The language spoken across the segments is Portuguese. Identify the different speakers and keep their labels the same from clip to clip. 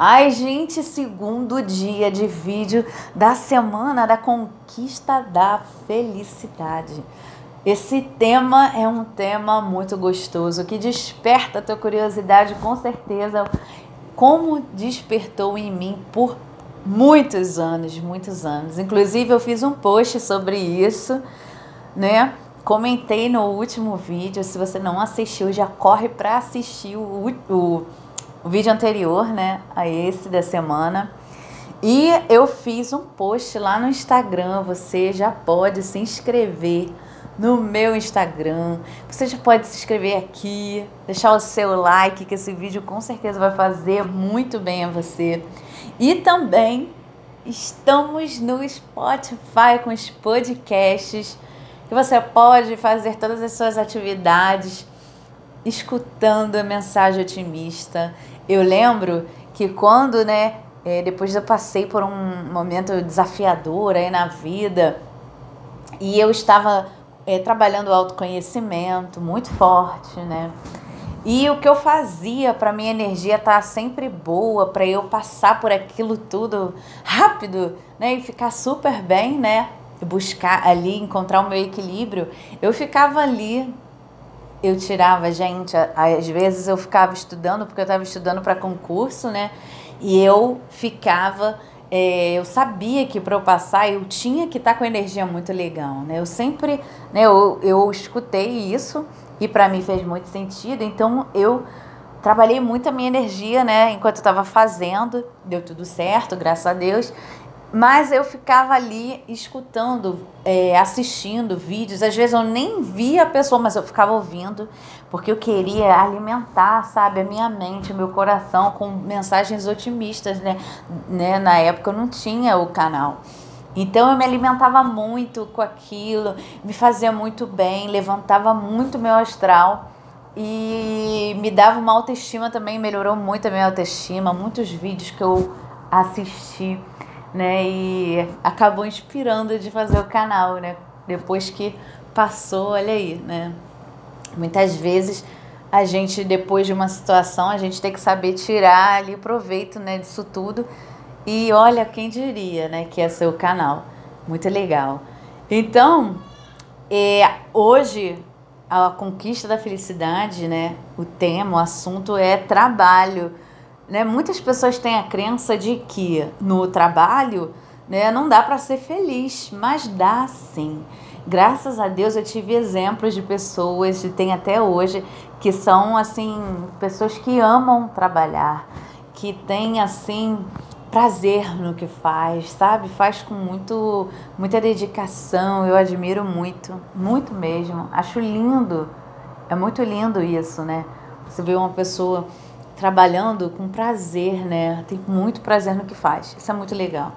Speaker 1: Ai, gente, segundo dia de vídeo da semana da conquista da felicidade. Esse tema é um tema muito gostoso que desperta a tua curiosidade, com certeza, como despertou em mim por muitos anos, muitos anos. Inclusive, eu fiz um post sobre isso, né? Comentei no último vídeo. Se você não assistiu, já corre para assistir o, o o vídeo anterior, né, a esse da semana. E eu fiz um post lá no Instagram, você já pode se inscrever no meu Instagram. Você já pode se inscrever aqui, deixar o seu like, que esse vídeo com certeza vai fazer muito bem a você. E também estamos no Spotify com os podcasts, que você pode fazer todas as suas atividades escutando a mensagem otimista. Eu lembro que quando, né, é, depois eu passei por um momento desafiador aí na vida e eu estava é, trabalhando o autoconhecimento muito forte, né? E o que eu fazia para minha energia estar tá sempre boa, para eu passar por aquilo tudo rápido, né, e ficar super bem, né, buscar ali encontrar o meu equilíbrio, eu ficava ali eu tirava, gente, às vezes eu ficava estudando, porque eu estava estudando para concurso, né? E eu ficava, é, eu sabia que para eu passar eu tinha que estar tá com energia muito legal, né? Eu sempre, né, eu, eu escutei isso e para mim fez muito sentido, então eu trabalhei muito a minha energia, né, enquanto eu estava fazendo, deu tudo certo, graças a Deus. Mas eu ficava ali escutando, é, assistindo vídeos. Às vezes eu nem via a pessoa, mas eu ficava ouvindo, porque eu queria alimentar, sabe, a minha mente, o meu coração com mensagens otimistas, né? né? Na época eu não tinha o canal. Então eu me alimentava muito com aquilo, me fazia muito bem, levantava muito meu astral e me dava uma autoestima também, melhorou muito a minha autoestima, muitos vídeos que eu assisti né? E acabou inspirando de fazer o canal, né? Depois que passou, olha aí, né? Muitas vezes a gente, depois de uma situação, a gente tem que saber tirar ali proveito, né, disso tudo. E olha, quem diria, né, que é seu canal. Muito legal. Então, é, hoje, a conquista da felicidade, né, o tema, o assunto é trabalho né? Muitas pessoas têm a crença de que no trabalho né, não dá para ser feliz, mas dá sim. Graças a Deus eu tive exemplos de pessoas, e tem até hoje, que são assim, pessoas que amam trabalhar, que têm assim prazer no que faz, sabe? Faz com muito muita dedicação. Eu admiro muito, muito mesmo. Acho lindo. É muito lindo isso, né? Você vê uma pessoa trabalhando com prazer, né? Tem muito prazer no que faz. Isso é muito legal.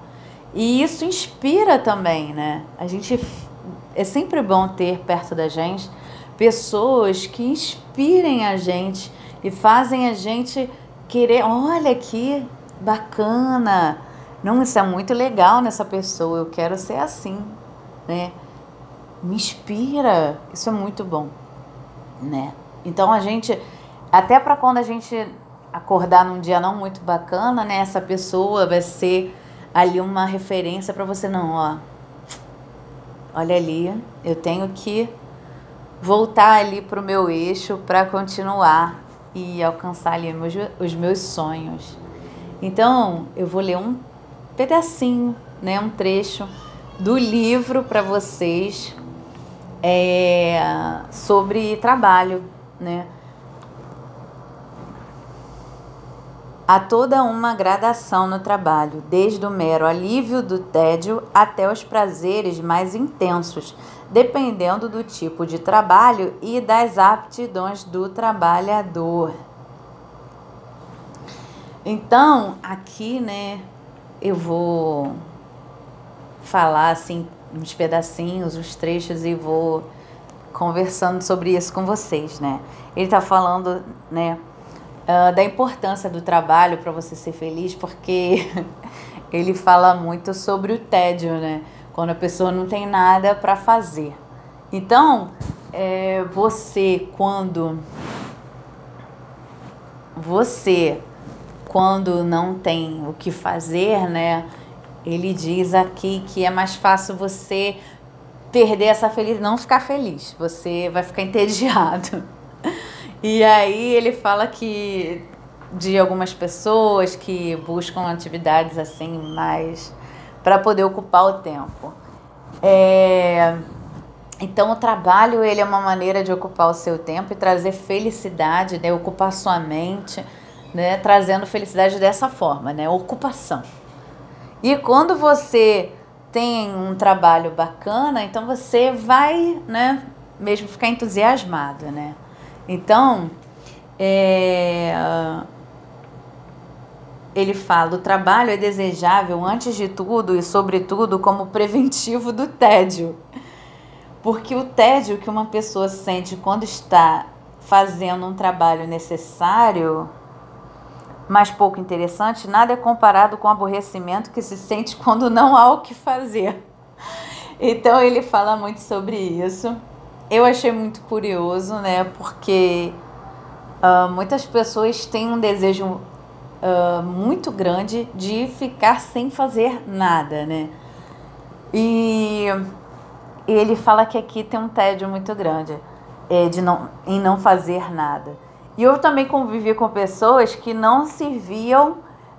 Speaker 1: E isso inspira também, né? A gente é sempre bom ter perto da gente pessoas que inspirem a gente e fazem a gente querer, olha que bacana. Não, isso é muito legal nessa pessoa, eu quero ser assim, né? Me inspira. Isso é muito bom, né? Então a gente até para quando a gente acordar num dia não muito bacana, né? Essa pessoa vai ser ali uma referência para você não, ó. Olha ali, eu tenho que voltar ali pro meu eixo para continuar e alcançar ali meus, os meus sonhos. Então, eu vou ler um pedacinho, né, um trecho do livro para vocês é, sobre trabalho, né? Há toda uma gradação no trabalho, desde o mero alívio do tédio até os prazeres mais intensos, dependendo do tipo de trabalho e das aptidões do trabalhador. Então, aqui, né, eu vou falar assim uns pedacinhos, uns trechos e vou conversando sobre isso com vocês, né? Ele está falando, né, uh, da importância do trabalho para você ser feliz, porque ele fala muito sobre o tédio, né? Quando a pessoa não tem nada para fazer. Então, é, você quando você quando não tem o que fazer, né? Ele diz aqui que é mais fácil você perder essa felicidade, não ficar feliz, você vai ficar entediado. E aí ele fala que de algumas pessoas que buscam atividades assim mais para poder ocupar o tempo. É, então o trabalho ele é uma maneira de ocupar o seu tempo e trazer felicidade, né? ocupar sua mente, né? trazendo felicidade dessa forma, né? ocupação. E quando você tem um trabalho bacana, então você vai, né, mesmo ficar entusiasmado, né? Então, é, ele fala: o trabalho é desejável antes de tudo e, sobretudo, como preventivo do tédio. Porque o tédio que uma pessoa sente quando está fazendo um trabalho necessário, mas pouco interessante, nada é comparado com o aborrecimento que se sente quando não há o que fazer. Então ele fala muito sobre isso. Eu achei muito curioso, né? Porque uh, muitas pessoas têm um desejo uh, muito grande de ficar sem fazer nada, né? E ele fala que aqui tem um tédio muito grande é, de não, em não fazer nada. E eu também convivi com pessoas que não se viam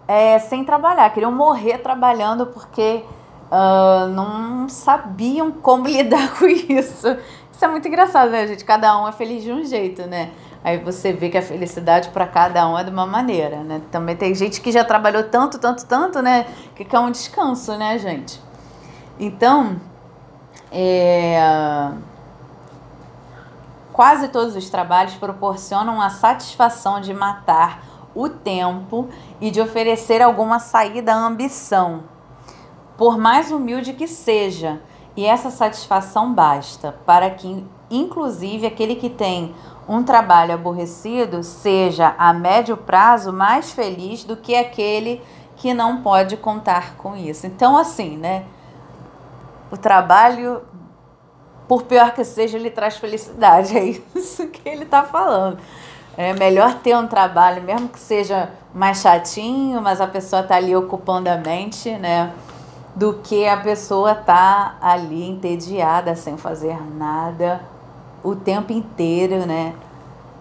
Speaker 1: é, sem trabalhar, queriam morrer trabalhando porque uh, não sabiam como lidar com isso. Isso é muito engraçado, né, gente? Cada um é feliz de um jeito, né? Aí você vê que a felicidade para cada um é de uma maneira, né? Também tem gente que já trabalhou tanto, tanto, tanto, né? Que quer um descanso, né, gente? Então, é... quase todos os trabalhos proporcionam a satisfação de matar o tempo e de oferecer alguma saída à ambição por mais humilde que seja, e essa satisfação basta para que, inclusive, aquele que tem um trabalho aborrecido seja a médio prazo mais feliz do que aquele que não pode contar com isso. Então, assim, né? O trabalho, por pior que seja, ele traz felicidade. É isso que ele está falando. É melhor ter um trabalho, mesmo que seja mais chatinho, mas a pessoa está ali ocupando a mente, né? Do que a pessoa tá ali entediada sem fazer nada o tempo inteiro, né?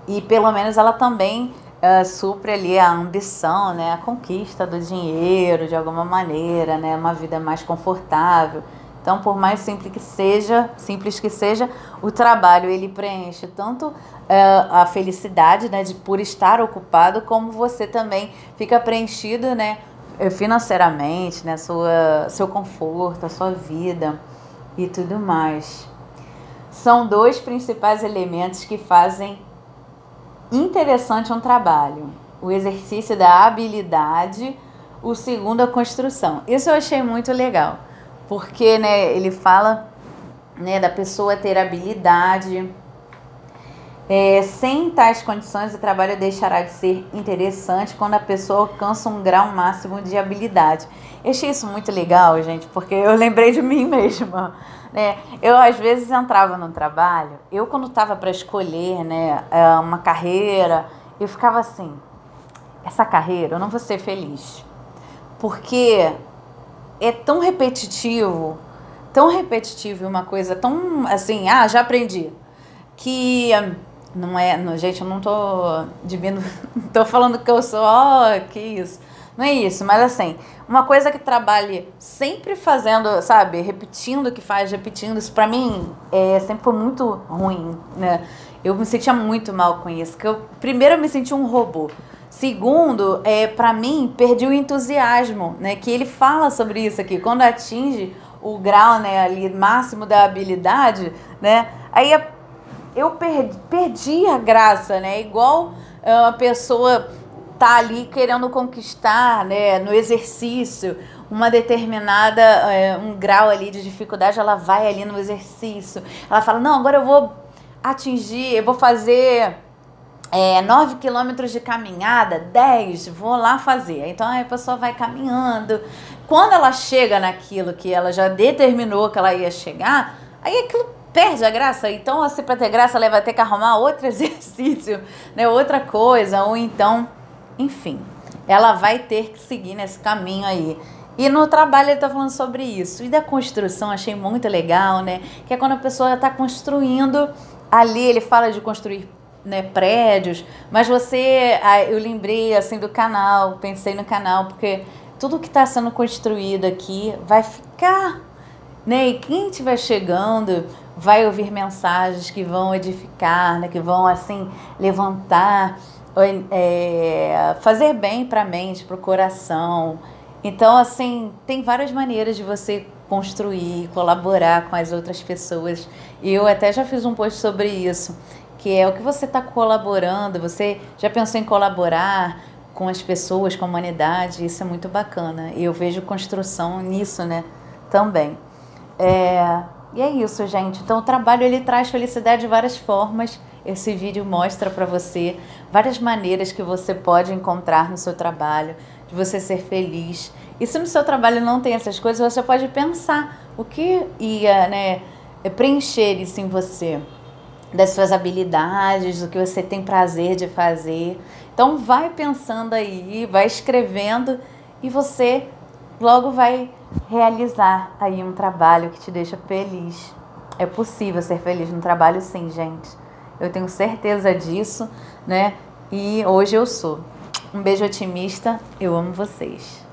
Speaker 1: E pelo menos ela também uh, supre ali a ambição, né? A conquista do dinheiro de alguma maneira, né? Uma vida mais confortável. Então, por mais simples que seja, simples que seja, o trabalho ele preenche tanto uh, a felicidade, né, de por estar ocupado, como você também fica preenchido, né, financeiramente, né, sua, seu conforto, a sua vida e tudo mais. São dois principais elementos que fazem interessante um trabalho: o exercício da habilidade, o segundo a construção. Isso eu achei muito legal, porque né, ele fala né, da pessoa ter habilidade é, sem tais condições, o trabalho deixará de ser interessante quando a pessoa alcança um grau máximo de habilidade. Eu achei isso muito legal, gente, porque eu lembrei de mim mesma. Né? Eu, às vezes, entrava no trabalho, eu, quando estava para escolher né, é, uma carreira, eu ficava assim: essa carreira eu não vou ser feliz. Porque é tão repetitivo, tão repetitivo, uma coisa tão assim, ah, já aprendi, que não é, não, gente, eu não tô diminuindo, tô falando que eu sou, ó, oh, que isso. Não é isso, mas assim, uma coisa que trabalhe sempre fazendo, sabe, repetindo o que faz, repetindo, isso pra mim é, sempre foi muito ruim, né? Eu me sentia muito mal com isso. Que eu, primeiro, eu me senti um robô. Segundo, é, para mim, perdi o entusiasmo, né? Que ele fala sobre isso aqui. Quando atinge o grau, né, ali, máximo da habilidade, né? Aí a eu perdi, perdi a graça, né? Igual uma ah, pessoa tá ali querendo conquistar, né, no exercício, uma determinada, é, um grau ali de dificuldade, ela vai ali no exercício. Ela fala, não, agora eu vou atingir, eu vou fazer é, 9 quilômetros de caminhada, 10, vou lá fazer. Então a pessoa vai caminhando. Quando ela chega naquilo que ela já determinou que ela ia chegar, aí aquilo perde a graça. Então, assim, para ter graça, ela vai ter que arrumar outro exercício, né? outra coisa, ou então, enfim. ela vai ter que seguir nesse caminho aí. E no trabalho ele está falando sobre isso. E da construção, achei muito legal, né? Que é quando a pessoa está construindo, ali ele fala de construir né, prédios, mas você, eu lembrei assim do canal, pensei no canal, porque tudo que está sendo construído aqui vai ficar, né? E quem estiver chegando vai ouvir mensagens que vão edificar, né? Que vão assim levantar, é, fazer bem para a mente, para o coração. Então, assim, tem várias maneiras de você construir, colaborar com as outras pessoas. E eu até já fiz um post sobre isso que é o que você está colaborando, você já pensou em colaborar com as pessoas, com a humanidade, isso é muito bacana. E eu vejo construção nisso, né, também. É, e é isso, gente. Então o trabalho ele traz felicidade de várias formas. Esse vídeo mostra para você várias maneiras que você pode encontrar no seu trabalho, de você ser feliz. E se no seu trabalho não tem essas coisas, você pode pensar o que ia, né, preencher isso em você das suas habilidades, do que você tem prazer de fazer. Então vai pensando aí, vai escrevendo e você logo vai realizar aí um trabalho que te deixa feliz. É possível ser feliz no trabalho sim, gente. Eu tenho certeza disso, né? E hoje eu sou. Um beijo otimista. Eu amo vocês.